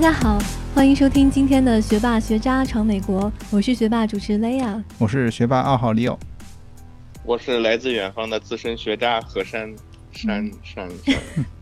家好，欢迎收听今天的学霸学渣闯美国，我是学霸主持雷亚，我是学霸二号李友，我是来自远方的资深学渣何山山山山。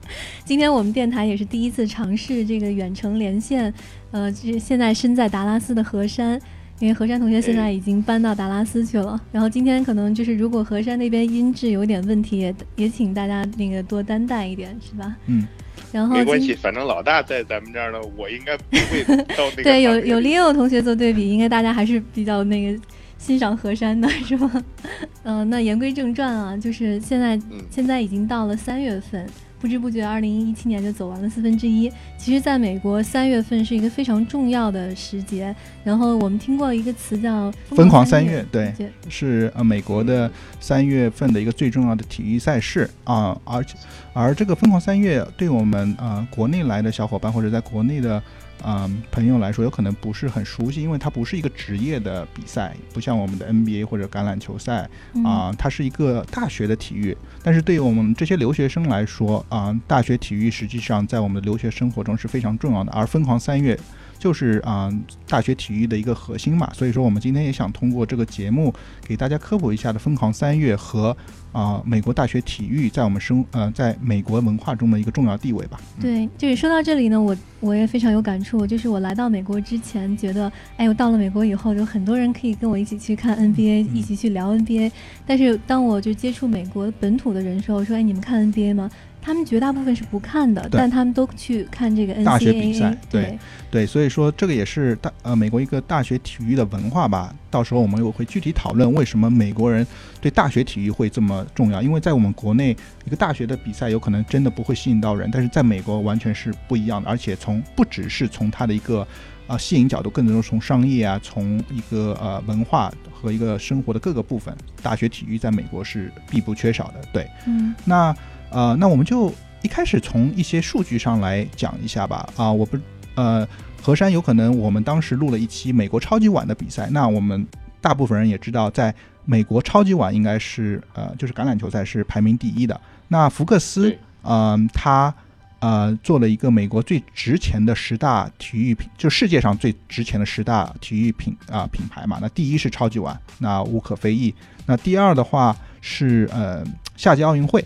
今天我们电台也是第一次尝试这个远程连线，呃，现在身在达拉斯的何山。因为何山同学现在已经搬到达拉斯去了，然后今天可能就是如果何山那边音质有点问题，也也请大家那个多担待一点，是吧？嗯，然后没关系，反正老大在咱们这儿呢，我应该不会到那个。对，有有 Leo 同学做对比，应该大家还是比较那个欣赏何山的，是吧？嗯，那言归正传啊，就是现在现在已经到了三月份。不知不觉，二零一七年就走完了四分之一。其实，在美国，三月份是一个非常重要的时节。然后，我们听过一个词叫“疯狂三月”，对，是呃美国的三月份的一个最重要的体育赛事啊。而且，而这个“疯狂三月”对我们呃国内来的小伙伴或者在国内的。嗯，朋友来说有可能不是很熟悉，因为它不是一个职业的比赛，不像我们的 NBA 或者橄榄球赛啊，它是一个大学的体育。但是对于我们这些留学生来说啊，大学体育实际上在我们的留学生活中是非常重要的。而疯狂三月。就是啊，大学体育的一个核心嘛，所以说我们今天也想通过这个节目给大家科普一下的疯狂三月和啊美国大学体育在我们生呃在美国文化中的一个重要地位吧。对，就是说到这里呢，我我也非常有感触，就是我来到美国之前觉得，哎，我到了美国以后，有很多人可以跟我一起去看 NBA，一起去聊 NBA，但是当我就接触美国本土的人时候，说，哎，你们看 NBA 吗？他们绝大部分是不看的，但他们都去看这个 N C A A。对对，所以说这个也是大呃美国一个大学体育的文化吧。到时候我们又会具体讨论为什么美国人对大学体育会这么重要。因为在我们国内，一个大学的比赛有可能真的不会吸引到人，但是在美国完全是不一样的。而且从不只是从它的一个啊吸引角度，更多是从商业啊，从一个呃文化和一个生活的各个部分，大学体育在美国是必不缺少的。对，嗯，那。呃，那我们就一开始从一些数据上来讲一下吧。啊，我不，呃，河山有可能我们当时录了一期美国超级碗的比赛。那我们大部分人也知道，在美国超级碗应该是呃，就是橄榄球赛是排名第一的。那福克斯，嗯，他呃做了一个美国最值钱的十大体育品，就世界上最值钱的十大体育品啊品牌嘛。那第一是超级碗，那无可非议。那第二的话是呃夏季奥运会。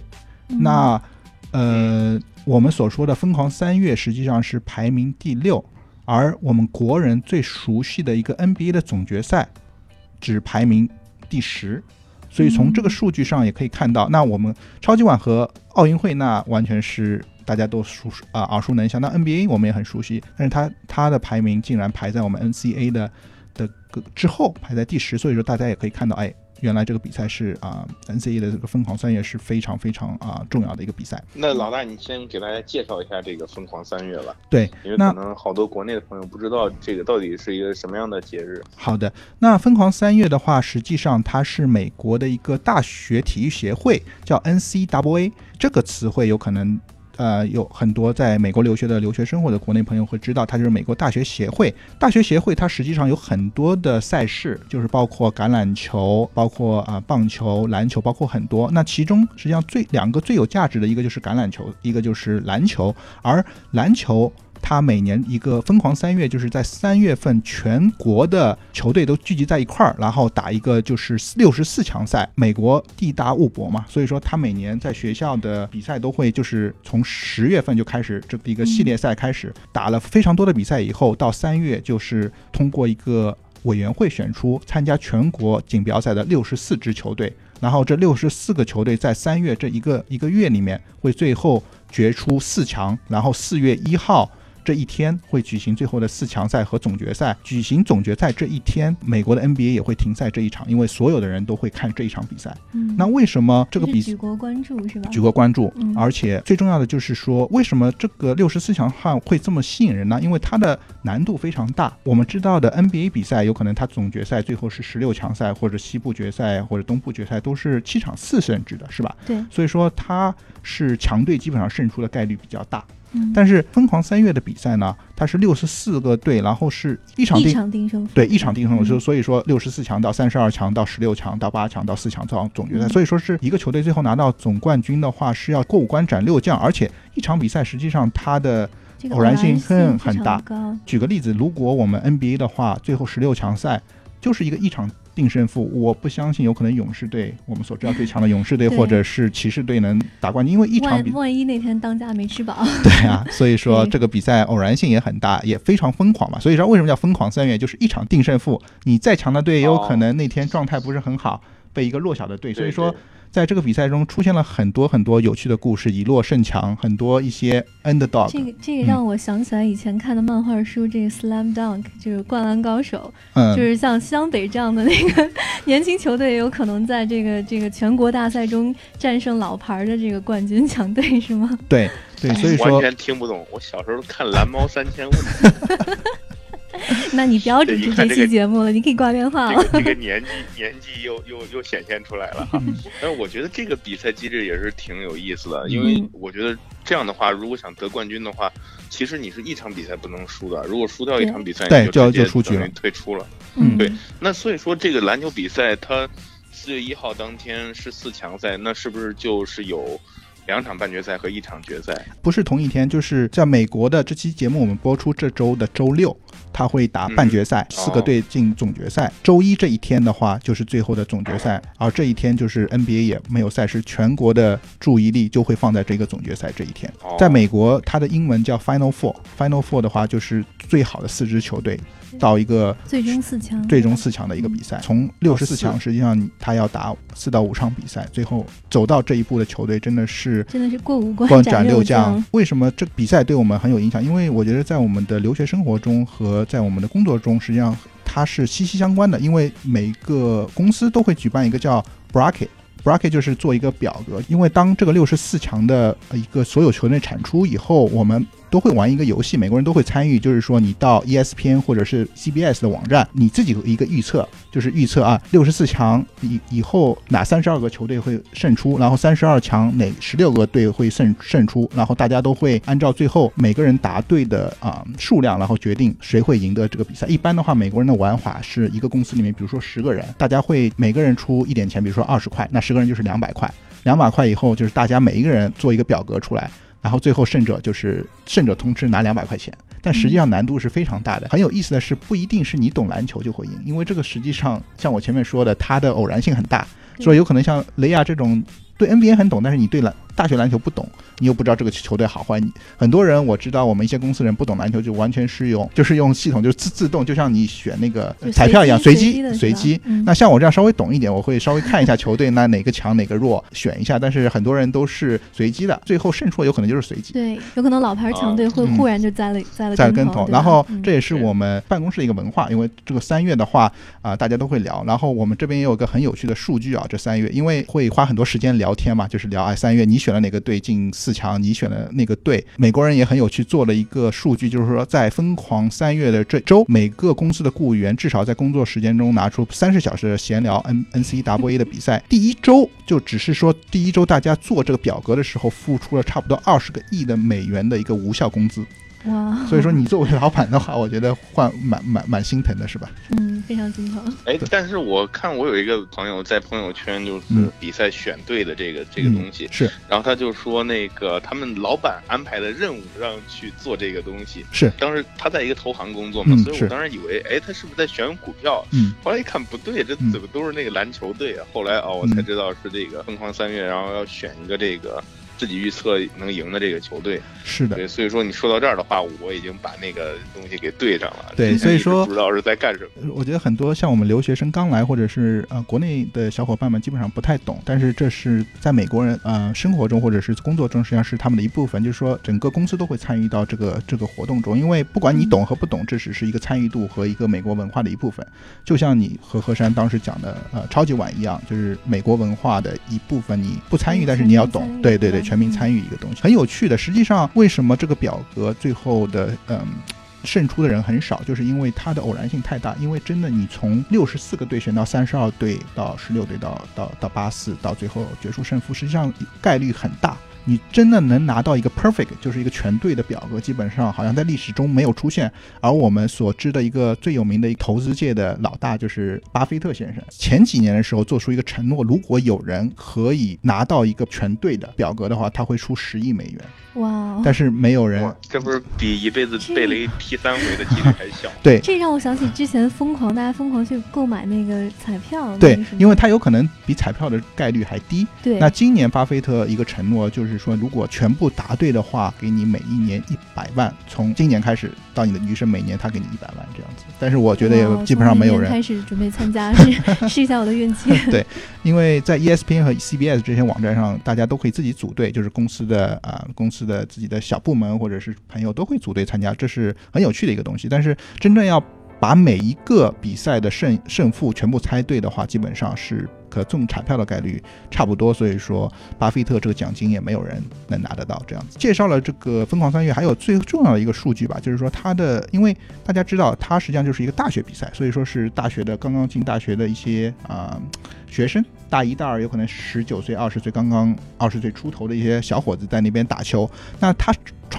那，呃，我们所说的疯狂三月实际上是排名第六，而我们国人最熟悉的一个 NBA 的总决赛只排名第十，所以从这个数据上也可以看到，那我们超级碗和奥运会那完全是大家都熟啊耳熟能详。那 NBA 我们也很熟悉，但是它它的排名竟然排在我们 NCA 的的个之后，排在第十，所以说大家也可以看到，哎。原来这个比赛是啊，NCAA 的这个疯狂三月是非常非常啊重要的一个比赛。那老大，你先给大家介绍一下这个疯狂三月吧。对，因为可能好多国内的朋友不知道这个到底是一个什么样的节日。好的，那疯狂三月的话，实际上它是美国的一个大学体育协会，叫 NCAA 这个词汇有可能。呃，有很多在美国留学的留学生或者国内朋友会知道，它就是美国大学协会。大学协会它实际上有很多的赛事，就是包括橄榄球、包括啊棒球、篮球，包括很多。那其中实际上最两个最有价值的一个就是橄榄球，一个就是篮球，而篮球。他每年一个疯狂三月，就是在三月份，全国的球队都聚集在一块儿，然后打一个就是六十四强赛。美国地大物博嘛，所以说他每年在学校的比赛都会就是从十月份就开始这一个系列赛开始打了非常多的比赛，以后到三月就是通过一个委员会选出参加全国锦标赛的六十四支球队，然后这六十四个球队在三月这一个一个月里面会最后决出四强，然后四月一号。这一天会举行最后的四强赛和总决赛。举行总决赛这一天，美国的 NBA 也会停赛这一场，因为所有的人都会看这一场比赛。嗯，那为什么这个比举国关注是吧？举国关注，而且最重要的就是说，为什么这个六十四强赛会这么吸引人呢？因为它的难度非常大。我们知道的 NBA 比赛，有可能它总决赛最后是十六强赛，或者西部决赛或者东部决赛都是七场四胜制的，是吧？对。所以说它是强队基本上胜出的概率比较大。但是疯狂三月的比赛呢，它是六十四个队，然后是一场定胜负，对一场定胜负，就所以说六十四强到三十二强到十六强到八强到四强到总决赛，所以说是一个球队最后拿到总冠军的话是要过五关斩六将，而且一场比赛实际上它的偶然性很很大。举个例子，如果我们 NBA 的话，最后十六强赛就是一个一场。定胜负，我不相信有可能勇士队，我们所知道最强的勇士队，或者是骑士队能打冠军，因为一场比万一那天当家没吃饱，对啊，所以说这个比赛偶然性也很大，也非常疯狂嘛。所以说为什么叫疯狂？三月，就是一场定胜负，你再强的队也有可能那天状态不是很好，被一个弱小的队，所以说。在这个比赛中出现了很多很多有趣的故事，以弱胜强，很多一些 underdog。这个这个让我想起来以前看的漫画书，这个 slam dunk 就是灌篮高手，嗯，就是像湘北这样的那个 年轻球队，有可能在这个这个全国大赛中战胜老牌的这个冠军强队，是吗？对对，所以说完全听不懂。我小时候看蓝猫三千问。那你不要主持这期节目了，你可以挂电话了。这个年纪 年纪又又又显现出来了哈。但是我觉得这个比赛机制也是挺有意思的，因为我觉得这样的话，如果想得冠军的话，其实你是一场比赛不能输的。如果输掉一场比赛，对，就就出局了，退出了。嗯，对。那所以说，这个篮球比赛它四月一号当天是四强赛，那是不是就是有？两场半决赛和一场决赛不是同一天，就是在美国的这期节目我们播出这周的周六，他会打半决赛，四个队进总决赛。周一这一天的话就是最后的总决赛，而这一天就是 NBA 也没有赛事，全国的注意力就会放在这个总决赛这一天。在美国，它的英文叫 Final Four，Final Four 的话就是最好的四支球队。到一个最终四强，最终四强的一个比赛，从六十四强，实际上他要打四到五场比赛，最后走到这一步的球队真的是真的是过五关斩六将。为什么这比赛对我们很有影响？因为我觉得在我们的留学生活中和在我们的工作中，实际上它是息息相关的。因为每个公司都会举办一个叫 bracket，bracket 就是做一个表格。因为当这个六十四强的一个所有球队产出以后，我们。都会玩一个游戏，美国人都会参与，就是说你到 ESPN 或者是 CBS 的网站，你自己一个预测，就是预测啊，六十四强以以后哪三十二个球队会胜出，然后三十二强哪十六个队会胜胜出，然后大家都会按照最后每个人答对的啊数量，然后决定谁会赢得这个比赛。一般的话，美国人的玩法是一个公司里面，比如说十个人，大家会每个人出一点钱，比如说二十块，那十个人就是两百块，两百块以后就是大家每一个人做一个表格出来。然后最后胜者就是胜者通吃拿两百块钱，但实际上难度是非常大的。很有意思的是，不一定是你懂篮球就会赢，因为这个实际上像我前面说的，它的偶然性很大，所以有可能像雷亚这种对 NBA 很懂，但是你对篮大学篮球不懂。你又不知道这个球队好坏，你很多人我知道，我们一些公司人不懂篮球，就完全是用就是用系统，就是自自动，就像你选那个彩票一样，随机随机。那像我这样稍微懂一点，我会稍微看一下球队，那哪个强哪个弱，选一下。但是很多人都是随机的，最后胜出有可能就是随机。对，有可能老牌强队会忽然就栽了栽了栽跟头。然后这也是我们办公室的一个文化，因为这个三月的话啊，大家都会聊。然后我们这边也有个很有趣的数据啊，这三月因为会花很多时间聊天嘛，就是聊哎三月你选了哪个队进四强，你选了。那个队，美国人也很有趣，做了一个数据，就是说，在疯狂三月的这周，每个公司的雇员至少在工作时间中拿出三十小时闲聊 N N C W A 的比赛。第一周就只是说，第一周大家做这个表格的时候，付出了差不多二十个亿的美元的一个无效工资。哇，所以说你作为老板的话，我觉得换蛮蛮蛮心疼的，是吧？嗯，非常心疼。哎，但是我看我有一个朋友在朋友圈就是比赛选队的这个这个东西是，然后他就说那个他们老板安排的任务让去做这个东西是。当时他在一个投行工作嘛，所以我当时以为哎他是不是在选股票？嗯，后来一看不对，这怎么都是那个篮球队啊？后来哦我才知道是这个疯狂三月，然后要选一个这个。自己预测能赢的这个球队是的，对，所以说你说到这儿的话，我已经把那个东西给对上了。对，所以说不知道是在干什么。我觉得很多像我们留学生刚来，或者是呃国内的小伙伴们，基本上不太懂。但是这是在美国人呃生活中或者是工作中，实际上是他们的一部分。就是说，整个公司都会参与到这个这个活动中，因为不管你懂和不懂，这只是一个参与度和一个美国文化的一部分。就像你和何山当时讲的呃超级碗一样，就是美国文化的一部分。你不参与，但是你要懂。对对对。全民参与一个东西很有趣的，实际上为什么这个表格最后的嗯胜出的人很少，就是因为它的偶然性太大。因为真的，你从六十四个队选到三十二队到十六队到到到八四到最后决出胜负，实际上概率很大。你真的能拿到一个 perfect，就是一个全对的表格，基本上好像在历史中没有出现。而我们所知的一个最有名的一个投资界的老大就是巴菲特先生，前几年的时候做出一个承诺，如果有人可以拿到一个全对的表格的话，他会出十亿美元。哇！但是没有人，这不是比一辈子被雷劈三回的几率还小？对，这让我想起之前疯狂，大家疯狂去购买那个彩票。对，因为它有可能比彩票的概率还低。对，那今年巴菲特一个承诺就是说，如果全部答对的话，给你每一年一百万，从今年开始到你的余生，每年他给你一百万这样子。但是我觉得也基本上没有人开始准备参加，试试一下我的运气。对，因为在 ESPN 和 CBS 这些网站上，大家都可以自己组队，就是公司的啊公司的自己的小部门或者是朋友都会组队参加，这是很有趣的一个东西。但是真正要把每一个比赛的胜胜负全部猜对的话，基本上是。可中彩票的概率差不多，所以说巴菲特这个奖金也没有人能拿得到。这样子介绍了这个疯狂三月，还有最重要的一个数据吧，就是说他的，因为大家知道他实际上就是一个大学比赛，所以说是大学的刚刚进大学的一些啊学生，大一、大二有可能十九岁、二十岁，刚刚二十岁出头的一些小伙子在那边打球，那他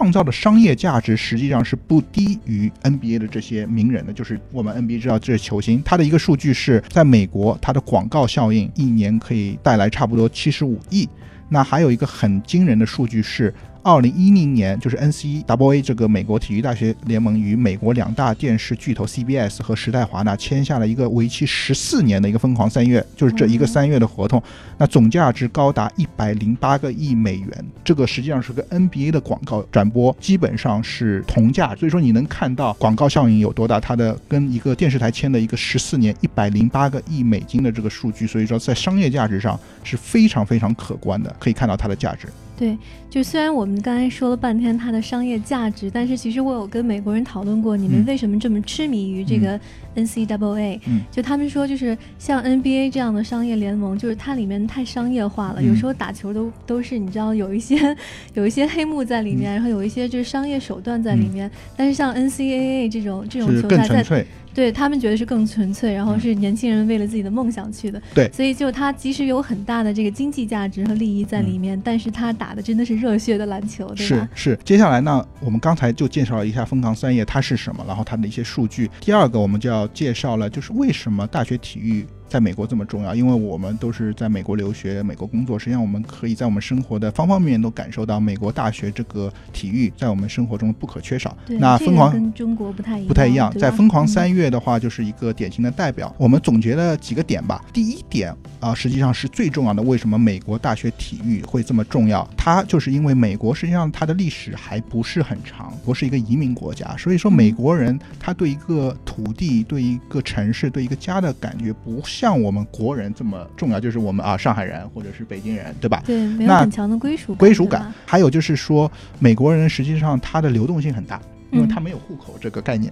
创造的商业价值实际上是不低于 NBA 的这些名人的，就是我们 NBA 知道这些球星，他的一个数据是在美国，他的广告效应。一年可以带来差不多七十五亿。那还有一个很惊人的数据是。二零一零年，就是 NCAA 这个美国体育大学联盟与美国两大电视巨头 CBS 和时代华纳签下了一个为期十四年的一个疯狂三月，就是这一个三月的合同，那总价值高达一百零八个亿美元，这个实际上是跟 NBA 的广告转播基本上是同价，所以说你能看到广告效应有多大，它的跟一个电视台签的一个十四年一百零八个亿美金的这个数据，所以说在商业价值上是非常非常可观的，可以看到它的价值。对，就虽然我们刚才说了半天它的商业价值，但是其实我有跟美国人讨论过，你们为什么这么痴迷于这个 NCAA？嗯，就他们说，就是像 NBA 这样的商业联盟，就是它里面太商业化了，有时候打球都都是你知道有一些有一些黑幕在里面，然后有一些就是商业手段在里面。但是像 NCAA 这种这种球赛在。对他们觉得是更纯粹，然后是年轻人为了自己的梦想去的。对，所以就他即使有很大的这个经济价值和利益在里面，但是他打的真的是热血的篮球，对吧？是是。接下来呢，我们刚才就介绍了一下疯狂三叶它是什么，然后它的一些数据。第二个，我们就要介绍了，就是为什么大学体育。在美国这么重要，因为我们都是在美国留学、美国工作，实际上我们可以在我们生活的方方面面都感受到美国大学这个体育在我们生活中不可缺少。那疯狂跟中国不太一样，不太一样。在疯狂三月的话，就是一个典型的代表。我们总结了几个点吧。第一点啊，实际上是最重要的。为什么美国大学体育会这么重要？它就是因为美国实际上它的历史还不是很长，不是一个移民国家，所以说美国人他对一个土地、对一个城市、对一个家的感觉不。像我们国人这么重要，就是我们啊，上海人或者是北京人，对吧？对，没有很强的归属归属感。还有就是说，美国人实际上他的流动性很大。因为他没有户口这个概念，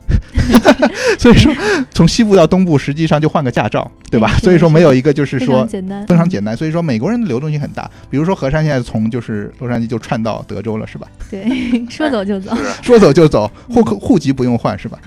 所以说从西部到东部实际上就换个驾照，对吧？所以说没有一个就是说非常简单。所以说美国人的流动性很大。比如说何山现在从就是洛杉矶就串到德州了，是吧？对，说走就走，说走就走，户口户籍不用换，是吧？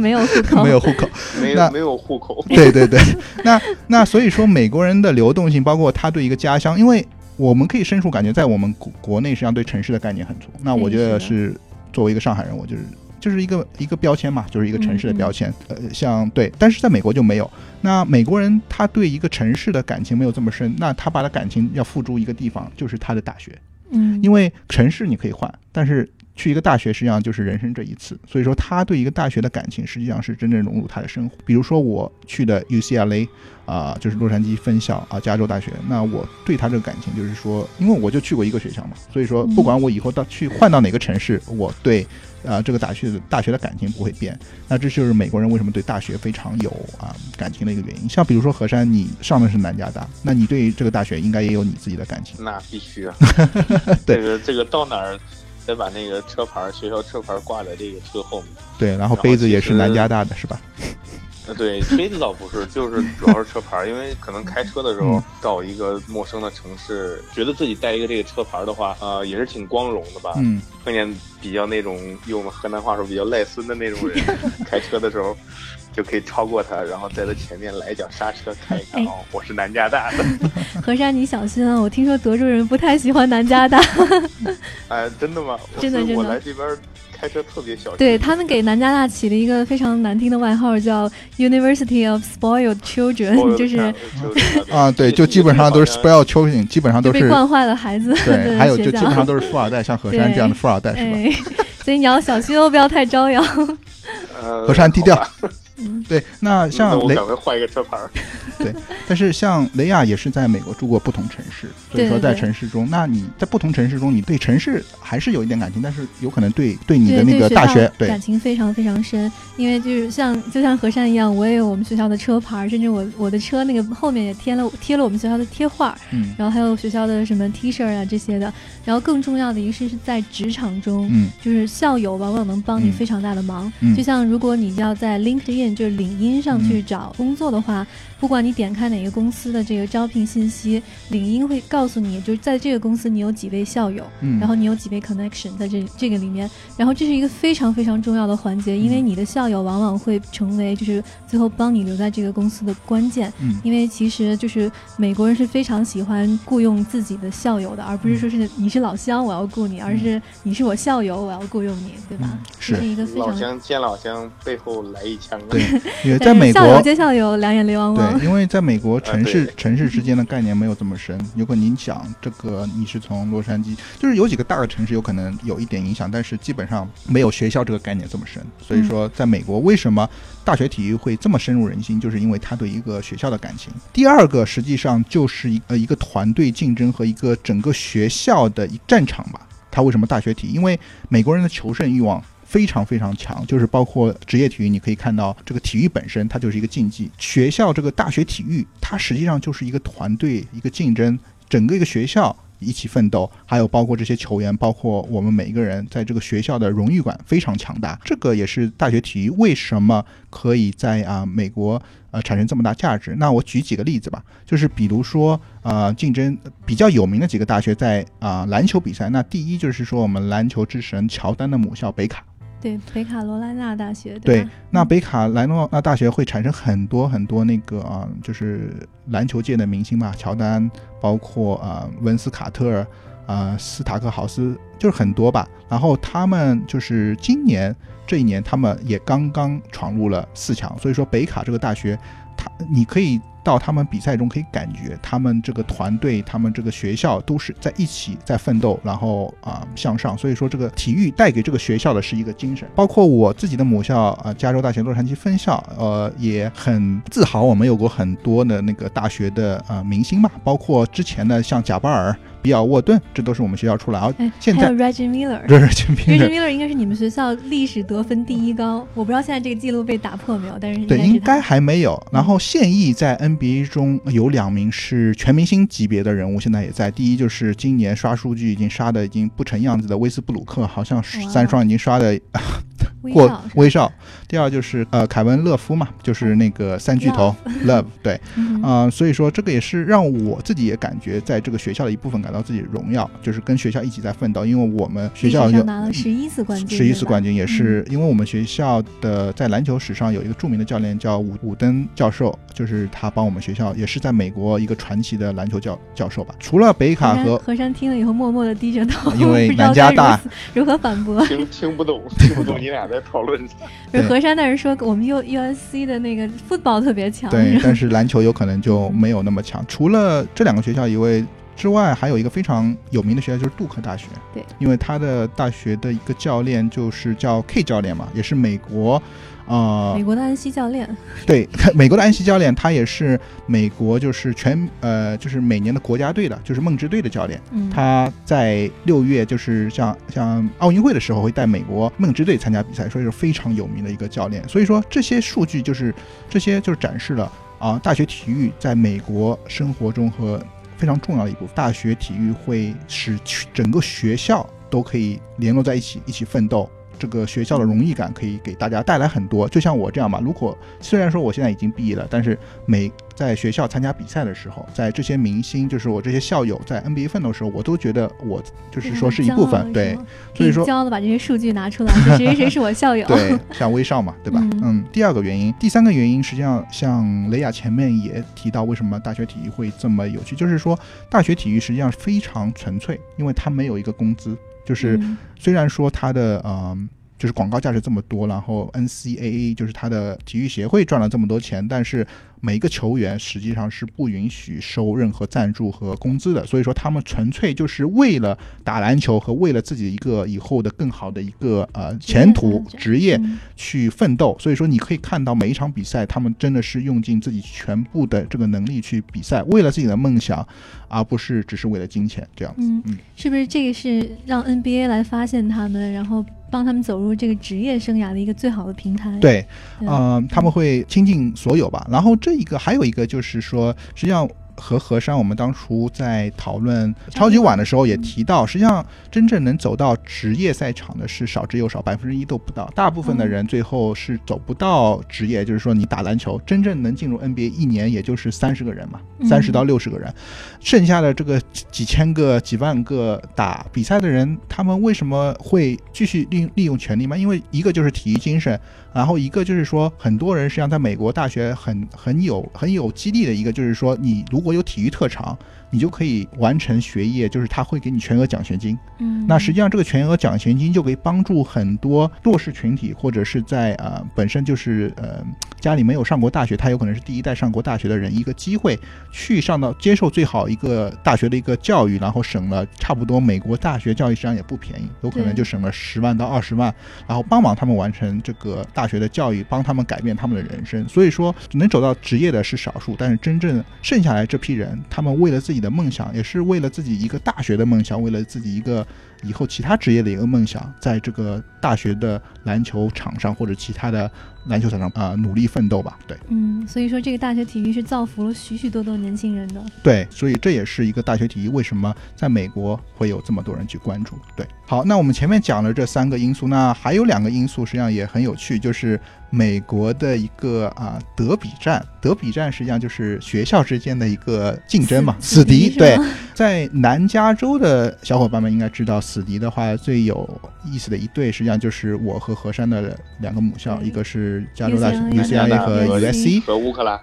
没有户口，没有户口，没有没有户口。对对对，那那所以说美国人的流动性，包括他对一个家乡，因为我们可以深处感觉，在我们国国内实际上对城市的概念很足。那我觉得是。作为一个上海人，我就是就是一个一个标签嘛，就是一个城市的标签。呃，像对，但是在美国就没有。那美国人他对一个城市的感情没有这么深，那他把他感情要付诸一个地方，就是他的大学。嗯，因为城市你可以换，但是。去一个大学实际上就是人生这一次，所以说他对一个大学的感情实际上是真正融入他的生活。比如说我去的 UCLA，啊，就是洛杉矶分校啊，加州大学。那我对他这个感情就是说，因为我就去过一个学校嘛，所以说不管我以后到去换到哪个城市，我对啊这个大学的大学的感情不会变。那这就是美国人为什么对大学非常有啊感情的一个原因。像比如说何山，你上的是南加大，那你对这个大学应该也有你自己的感情。那必须啊，这个这个到哪儿？得把那个车牌，学校车牌挂在这个车后面。对，然后杯子也是南加大的，是吧？呃，对，杯子倒不是，就是主要是车牌，因为可能开车的时候到一个陌生的城市，觉得自己带一个这个车牌的话，呃，也是挺光荣的吧。嗯，碰见比较那种用我们河南话说比较赖孙的那种人，开车的时候。就可以超过他，然后在他前面来一脚刹车，看一看哦，我是南加大的。何山，你小心啊！我听说德州人不太喜欢南加大。哎，真的吗？真的真的。我来这边开车特别小心。对他们给南加大起了一个非常难听的外号，叫 University of Spoiled Children，就是啊，对，就基本上都是 Spoiled Children，基本上都是被惯坏了孩子。对，还有就基本上都是富二代，像何山这样的富二代，是吧？所以你要小心哦，不要太招摇。呃，何山低调。对，那像雷，赶快换一个车牌。对，但是像雷亚也是在美国住过不同城市，所以说在城市中，那你在不同城市中，你对城市还是有一点感情，但是有可能对对你的那个大学感情非常非常深，因为就是像就像和善一样，我也有我们学校的车牌，甚至我我的车那个后面也贴了贴了我们学校的贴画，嗯，然后还有学校的什么 T 恤啊这些的，然后更重要的一个是是在职场中，嗯，就是校友往往能帮你非常大的忙，嗯。就像如果你要在 LinkedIn 就是领英上去找工作的话。不管你点开哪个公司的这个招聘信息，领英会告诉你，就是在这个公司你有几位校友，嗯，然后你有几位 connection 在这这个里面，然后这是一个非常非常重要的环节，因为你的校友往往会成为就是最后帮你留在这个公司的关键，嗯，因为其实就是美国人是非常喜欢雇佣自己的校友的，而不是说是你是老乡我要雇你，而是你是我校友我要雇佣你，对吧？是一个非常老乡见老乡背后来一枪，对，因为在美国校友见校友两眼泪汪汪。对，因为在美国城市城市之间的概念没有这么深。如果您讲这个，你是从洛杉矶，就是有几个大的城市有可能有一点影响，但是基本上没有学校这个概念这么深。所以说，在美国为什么大学体育会这么深入人心，就是因为他对一个学校的感情。第二个实际上就是一呃一个团队竞争和一个整个学校的一战场吧。他为什么大学体？因为美国人的求胜欲望。非常非常强，就是包括职业体育，你可以看到这个体育本身它就是一个竞技。学校这个大学体育，它实际上就是一个团队一个竞争，整个一个学校一起奋斗，还有包括这些球员，包括我们每一个人在这个学校的荣誉感非常强大。这个也是大学体育为什么可以在啊美国呃产生这么大价值。那我举几个例子吧，就是比如说呃竞争比较有名的几个大学在啊篮球比赛，那第一就是说我们篮球之神乔丹的母校北卡。对北卡罗来纳大学，对，那北卡莱诺那大学会产生很多很多那个啊，就是篮球界的明星嘛，乔丹，包括啊文斯卡特尔，啊斯塔克豪斯，就是很多吧。然后他们就是今年这一年，他们也刚刚闯入了四强。所以说北卡这个大学，他你可以。到他们比赛中可以感觉，他们这个团队，他们这个学校都是在一起在奋斗，然后啊向上。所以说，这个体育带给这个学校的是一个精神。包括我自己的母校啊，加州大学洛杉矶分校，呃，也很自豪，我们有过很多的那个大学的呃明星嘛，包括之前的像贾巴尔。比尔沃顿，这都是我们学校出来。然后现在 Reggie Miller，Reggie Miller 应该是你们学校历史得分第一高。我不知道现在这个记录被打破没有，但是对，应该还没有。然后现役在 NBA 中有两名是全明星级别的人物，现在也在。第一就是今年刷数据已经刷的已经不成样子的威斯布鲁克，好像三双已经刷的过威少。第二就是呃凯文勒夫嘛，就是那个三巨头 Love，对，啊，所以说这个也是让我自己也感觉在这个学校的一部分感到。自己荣耀，就是跟学校一起在奋斗，因为我们学校有拿了十一次冠军，十一次冠军也是因为我们学校的在篮球史上有一个著名的教练叫伍伍登教授，就是他帮我们学校也是在美国一个传奇的篮球教教授吧。除了北卡和何山听了以后默默的低着头，因为 南加大如何反驳？听听不懂，听不懂你俩在讨论。不是河山的人说我们 U U S C 的那个 football 特别强，对，但是篮球有可能就没有那么强。除了这两个学校以外。之外，还有一个非常有名的学校就是杜克大学。对，因为他的大学的一个教练就是叫 K 教练嘛，也是美国，呃，美国的安西教练。对，美国的安西教练，他也是美国就是全呃就是每年的国家队的，就是梦之队的教练。嗯，他在六月就是像像奥运会的时候会带美国梦之队参加比赛，所以是非常有名的一个教练。所以说这些数据就是这些就是展示了啊，大学体育在美国生活中和。非常重要的一部分，大学体育会使整个学校都可以联络在一起，一起奋斗，这个学校的荣誉感可以给大家带来很多。就像我这样吧，如果虽然说我现在已经毕业了，但是每在学校参加比赛的时候，在这些明星，就是我这些校友在 NBA 奋斗的时候，我都觉得我就是说是一部分。对，所以说骄傲的把这些数据拿出来，谁谁谁是我校友。对，像威少嘛，对吧？嗯。第二个原因，第三个原因，实际上像雷亚前面也提到，为什么大学体育会这么有趣，就是说大学体育实际上非常纯粹，因为它没有一个工资，就是虽然说它的嗯。就是广告价值这么多，然后 NCAA 就是它的体育协会赚了这么多钱，但是每一个球员实际上是不允许收任何赞助和工资的，所以说他们纯粹就是为了打篮球和为了自己一个以后的更好的一个呃前途职业去奋斗。所以说你可以看到每一场比赛，他们真的是用尽自己全部的这个能力去比赛，为了自己的梦想，而不是只是为了金钱这样子。嗯，是不是这个是让 NBA 来发现他们，然后？帮他们走入这个职业生涯的一个最好的平台。对，嗯，他们会倾尽所有吧。然后这一个还有一个就是说，实际上。和和山，我们当初在讨论超级碗的时候也提到，实际上真正能走到职业赛场的是少之又少，百分之一都不到。大部分的人最后是走不到职业，就是说你打篮球真正能进入 NBA，一年也就是三十个人嘛，三十到六十个人，剩下的这个几千个、几万个打比赛的人，他们为什么会继续利利用权利吗？因为一个就是体育精神。然后一个就是说，很多人实际上在美国大学很很有很有激励的一个，就是说你如果有体育特长。你就可以完成学业，就是他会给你全额奖学金。嗯，那实际上这个全额奖学金就可以帮助很多弱势群体，或者是在呃本身就是呃家里没有上过大学，他有可能是第一代上过大学的人，一个机会去上到接受最好一个大学的一个教育，然后省了差不多美国大学教育实际上也不便宜，有可能就省了十万到二十万，然后帮忙他们完成这个大学的教育，帮他们改变他们的人生。所以说能走到职业的是少数，但是真正剩下来这批人，他们为了自己。的梦想也是为了自己一个大学的梦想，为了自己一个以后其他职业的一个梦想，在这个大学的篮球场上或者其他的篮球场上啊努力奋斗吧。对，嗯，所以说这个大学体育是造福了许许多多年轻人的。对，所以这也是一个大学体育为什么在美国会有这么多人去关注。对，好，那我们前面讲了这三个因素，那还有两个因素实际上也很有趣，就是。美国的一个啊德比战，德比战实际上就是学校之间的一个竞争嘛，死敌。对，在南加州的小伙伴们应该知道，死敌的话最有意思的一对，实际上就是我和何山的两个母校，一个是加州大学 UCLA 和 USC 和乌克兰。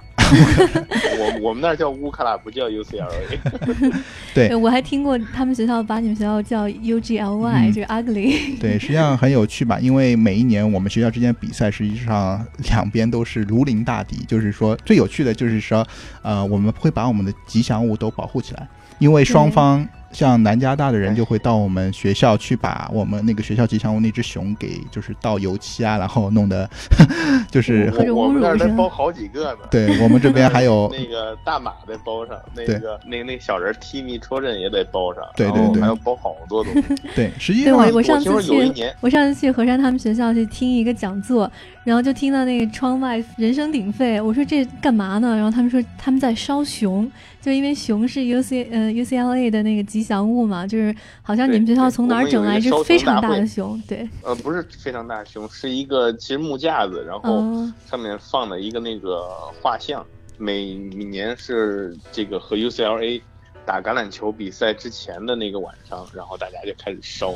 我我们那儿叫乌克兰，不叫 UCLA。对，我还听过他们学校把你们学校叫 UGLY，就是 ugly。对，实际上很有趣吧？因为每一年我们学校之间比赛，实际上两边都是如临大敌。就是说，最有趣的就是说，呃，我们会把我们的吉祥物都保护起来，因为双方。像南加大的人就会到我们学校去把我们那个学校吉祥物那只熊给就是倒油漆啊，然后弄得 就是我们那儿能包好几个呢。对我们这边还有 那个大马得包上，那个那那小人踢米戳阵也得包上，对对对，还要包好多东西。对，实际上我我上次去我上次去河山他们学校去听一个讲座，然后就听到那个窗外人声鼎沸，我说这干嘛呢？然后他们说他们在烧熊。就因为熊是 U C 呃 U C L A 的那个吉祥物嘛，就是好像你们学校从哪儿整来一只非常大的熊？对，呃，不是非常大的熊，是一个其实木架子，然后上面放了一个那个画像，每每年是这个和 U C L A。打橄榄球比赛之前的那个晚上，然后大家就开始烧，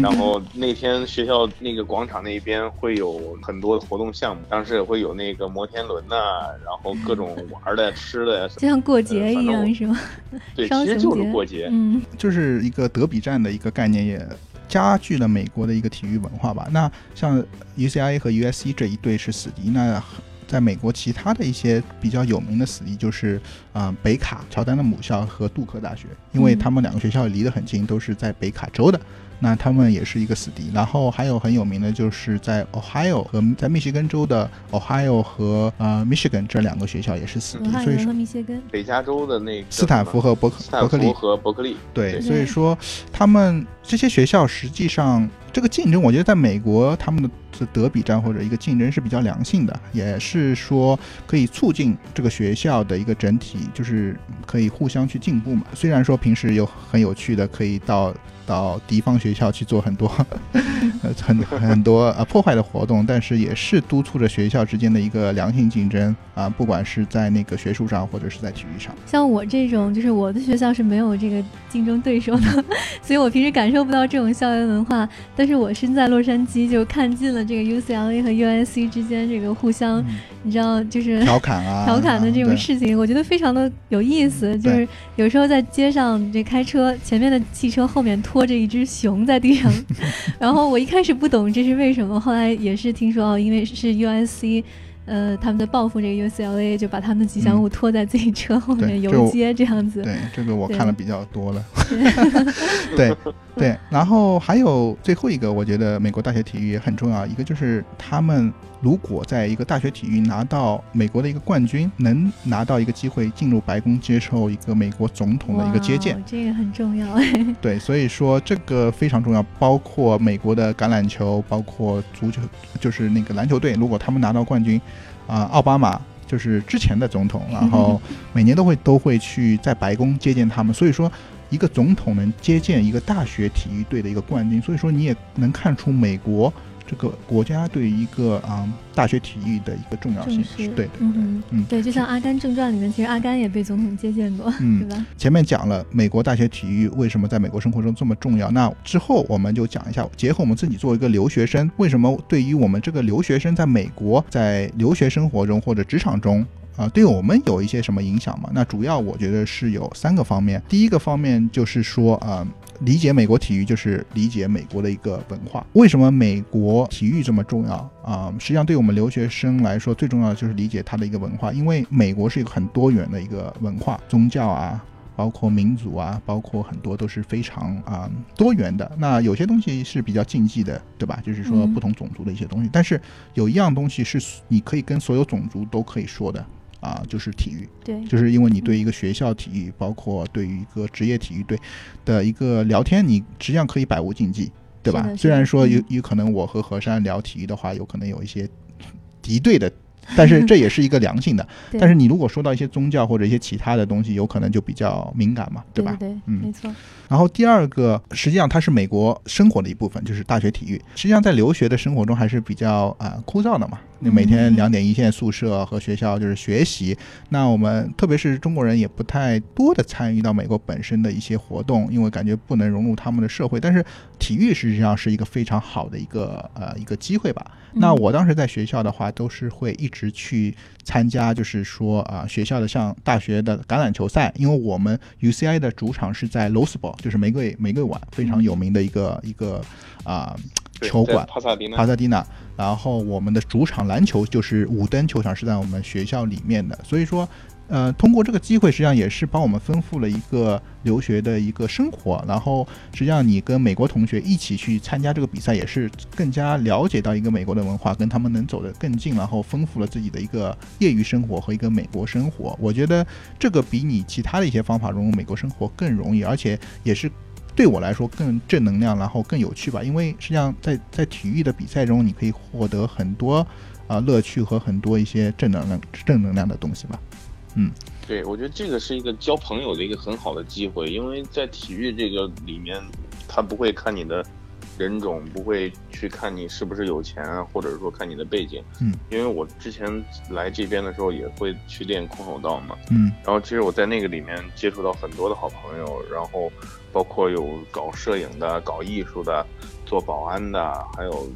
然后那天学校那个广场那边会有很多的活动项目，当时也会有那个摩天轮呐，然后各种玩的、吃的，就像过节一样，是吗？对，其实就是过节，嗯，就是一个德比战的一个概念，也加剧了美国的一个体育文化吧。那像 UCLA 和 USC 这一对是死敌，那。在美国，其他的一些比较有名的死敌就是，呃，北卡乔丹的母校和杜克大学，因为他们两个学校离得很近，都是在北卡州的。那他们也是一个死敌，然后还有很有名的就是在 Ohio 和在密歇根州的 Ohio 和呃 Michigan 这两个学校也是死敌，所以说密歇根。北加州的那个斯坦福和伯克伯克利。和伯克利。对，所以说他们这些学校实际上这个竞争，我觉得在美国他们的是德比战或者一个竞争是比较良性的，也是说可以促进这个学校的一个整体，就是可以互相去进步嘛。虽然说平时有很有趣的，可以到。到敌方学校去做很多 很很多呃破坏的活动，但是也是督促着学校之间的一个良性竞争啊，不管是在那个学术上或者是在体育上。像我这种，就是我的学校是没有这个竞争对手的，所以我平时感受不到这种校园文化。但是我身在洛杉矶，就看尽了这个 UCLA 和 USC 之间这个互相，你知道，就是调侃啊，调侃的这种事情，我觉得非常的有意思。就是有时候在街上这开车，前面的汽车后面拖。着一只熊在地上，然后我一开始不懂这是为什么，后来也是听说哦，因为是 USC。呃，他们在报复这个 UCLA，就把他们的吉祥物拖在自己车后面游街这样子。对，这个我看了比较多了。对对，然后还有最后一个，我觉得美国大学体育也很重要。一个就是他们如果在一个大学体育拿到美国的一个冠军，能拿到一个机会进入白宫接受一个美国总统的一个接见，这个很重要。对，所以说这个非常重要。包括美国的橄榄球，包括足球，就是那个篮球队，如果他们拿到冠军。啊，奥巴马就是之前的总统，然后每年都会都会去在白宫接见他们，所以说一个总统能接见一个大学体育队的一个冠军，所以说你也能看出美国。这个国家对于一个啊大学体育的一个重要性是，对的嗯嗯对，就像《阿甘正传》里面，其实阿甘也被总统接见过，对吧？前面讲了美国大学体育为什么在美国生活中这么重要，那之后我们就讲一下，结合我们自己作为一个留学生，为什么对于我们这个留学生在美国在留学生活中或者职场中啊，对我们有一些什么影响嘛？那主要我觉得是有三个方面，第一个方面就是说啊。理解美国体育就是理解美国的一个文化。为什么美国体育这么重要啊？实际上，对我们留学生来说，最重要的就是理解它的一个文化。因为美国是一个很多元的一个文化，宗教啊，包括民族啊，包括很多都是非常啊多元的。那有些东西是比较禁忌的，对吧？就是说不同种族的一些东西。但是有一样东西是你可以跟所有种族都可以说的。啊，就是体育，对，就是因为你对一个学校体育，包括对于一个职业体育队的一个聊天，你实际上可以百无禁忌，对吧？虽然说有有可能我和何山聊体育的话，有可能有一些敌对的。但是 这也是一个良性的，但是你如果说到一些宗教或者一些其他的东西，有可能就比较敏感嘛，对吧？对，嗯，没错。然后第二个，实际上它是美国生活的一部分，就是大学体育。实际上在留学的生活中还是比较啊枯燥的嘛，你每天两点一线宿舍和学校就是学习。那我们特别是中国人也不太多的参与到美国本身的一些活动，因为感觉不能融入他们的社会。但是体育实际上是一个非常好的一个呃一个机会吧。那我当时在学校的话，都是会一直去参加，就是说啊，学校的像大学的橄榄球赛，因为我们 UCI 的主场是在 Rose Bowl，就是玫瑰玫瑰馆，非常有名的一个一个啊球馆，帕萨迪纳。帕萨迪纳。然后我们的主场篮球就是五登球场，是在我们学校里面的，所以说。呃，通过这个机会，实际上也是帮我们丰富了一个留学的一个生活。然后，实际上你跟美国同学一起去参加这个比赛，也是更加了解到一个美国的文化，跟他们能走得更近，然后丰富了自己的一个业余生活和一个美国生活。我觉得这个比你其他的一些方法融入美国生活更容易，而且也是对我来说更正能量，然后更有趣吧。因为实际上在在体育的比赛中，你可以获得很多啊乐趣和很多一些正能量正能量的东西吧。嗯，对，我觉得这个是一个交朋友的一个很好的机会，因为在体育这个里面，他不会看你的人种，不会去看你是不是有钱，或者说看你的背景。嗯，因为我之前来这边的时候也会去练空手道嘛。嗯，然后其实我在那个里面接触到很多的好朋友，然后包括有搞摄影的、搞艺术的、做保安的，还有。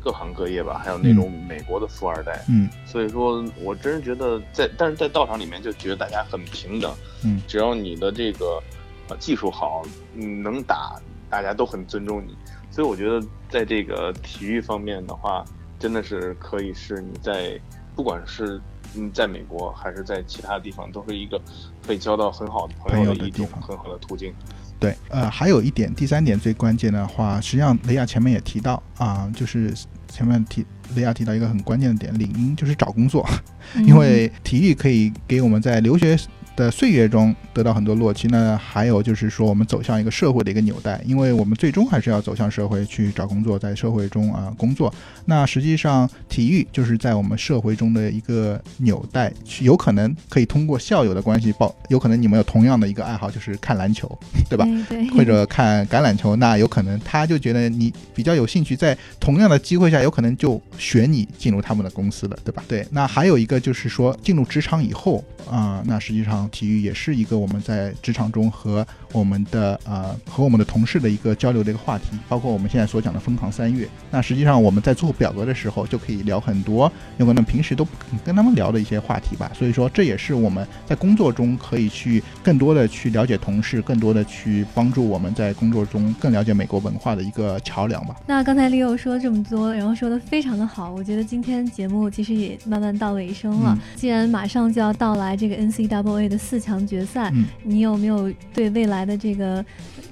各行各业吧，还有那种美国的富二代，嗯，所以说我真是觉得在，但是在道场里面就觉得大家很平等，嗯，只要你的这个呃技术好，嗯，能打，大家都很尊重你，所以我觉得在这个体育方面的话，真的是可以是你在不管是嗯在美国还是在其他地方，都是一个可以交到很好的朋友的一种很好的途径。对，呃，还有一点，第三点最关键的话，实际上雷亚前面也提到啊，就是前面提雷亚提到一个很关键的点，领英就是找工作，因为体育可以给我们在留学的岁月中得到很多落期。那还有就是说，我们走向一个社会的一个纽带，因为我们最终还是要走向社会去找工作，在社会中啊工作。那实际上，体育就是在我们社会中的一个纽带，有可能可以通过校友的关系报，有可能你们有同样的一个爱好，就是看篮球，对吧？对。或者看橄榄球，那有可能他就觉得你比较有兴趣，在同样的机会下，有可能就选你进入他们的公司了，对吧？对。那还有一个就是说，进入职场以后啊，那实际上体育也是一个我们在职场中和我们的呃和我们的同事的一个交流的一个话题，包括我们现在所讲的疯狂三月。那实际上我们在做表格的时候就可以聊很多有可能平时都不跟他们聊的一些话题吧。所以说这也是我们在工作中可以去更多的去了解同事，更多的去帮助我们在工作中更了解美国文化的一个桥梁吧。那刚才 Leo 说这么多，然后说的非常的好，我觉得今天节目其实也慢慢到尾声了。既然马上就要到来这个 NCAA 的四强决赛，你有没有对未来的这个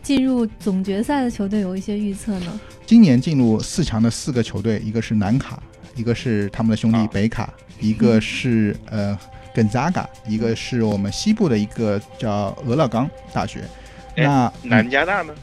进入总决赛的球队有一些预测呢？今年进入四强的四个球队，一个是南卡，一个是他们的兄弟北卡，一个是呃根扎嘎，一个是我们西部的一个叫俄勒冈大学。那南加大呢？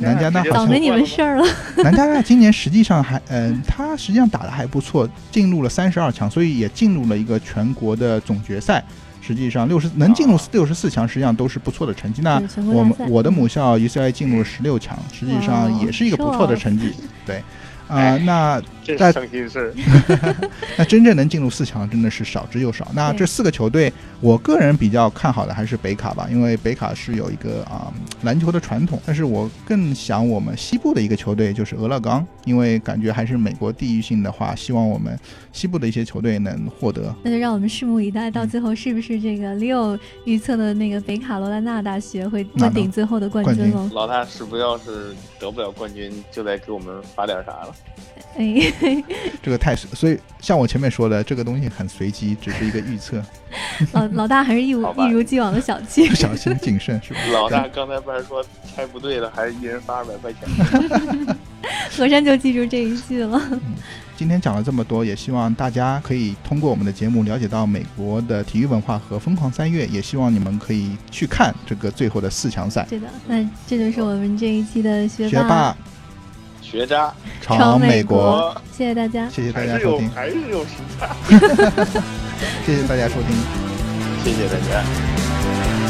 南加大倒霉你们事儿了。南加大今年实际上还嗯，他实际上打的还不错，进入了三十二强，所以也进入了一个全国的总决赛。实际上六十能进入六十四强，实际上都是不错的成绩。那我们我的母校 UCI 进入了十六强，实际上也是一个不错的成绩。对。啊，那在伤心事。那真正能进入四强真的是少之又少。那这四个球队，我个人比较看好的还是北卡吧，因为北卡是有一个啊篮球的传统。但是我更想我们西部的一个球队就是俄勒冈，因为感觉还是美国地域性的话，希望我们西部的一些球队能获得。那就让我们拭目以待，到最后是不是这个 Leo 预测的那个北卡罗来纳大学会问鼎最后的冠军喽？老大是不要是得不了冠军，就得给我们发点啥了。哎，这个太所以像我前面说的，这个东西很随机，只是一个预测。老老大还是一如一如既往的小气，小心谨慎是吧？老大刚才不是说猜不对了，还是一人发二百块钱？和山就记住这一句了。今天讲了这么多，也希望大家可以通过我们的节目了解到美国的体育文化和疯狂三月，也希望你们可以去看这个最后的四强赛。对的，那这就是我们这一期的学霸。学渣闯美国，谢谢大家，谢谢大家收听，还是有时差，谢谢大家收听，谢谢大家。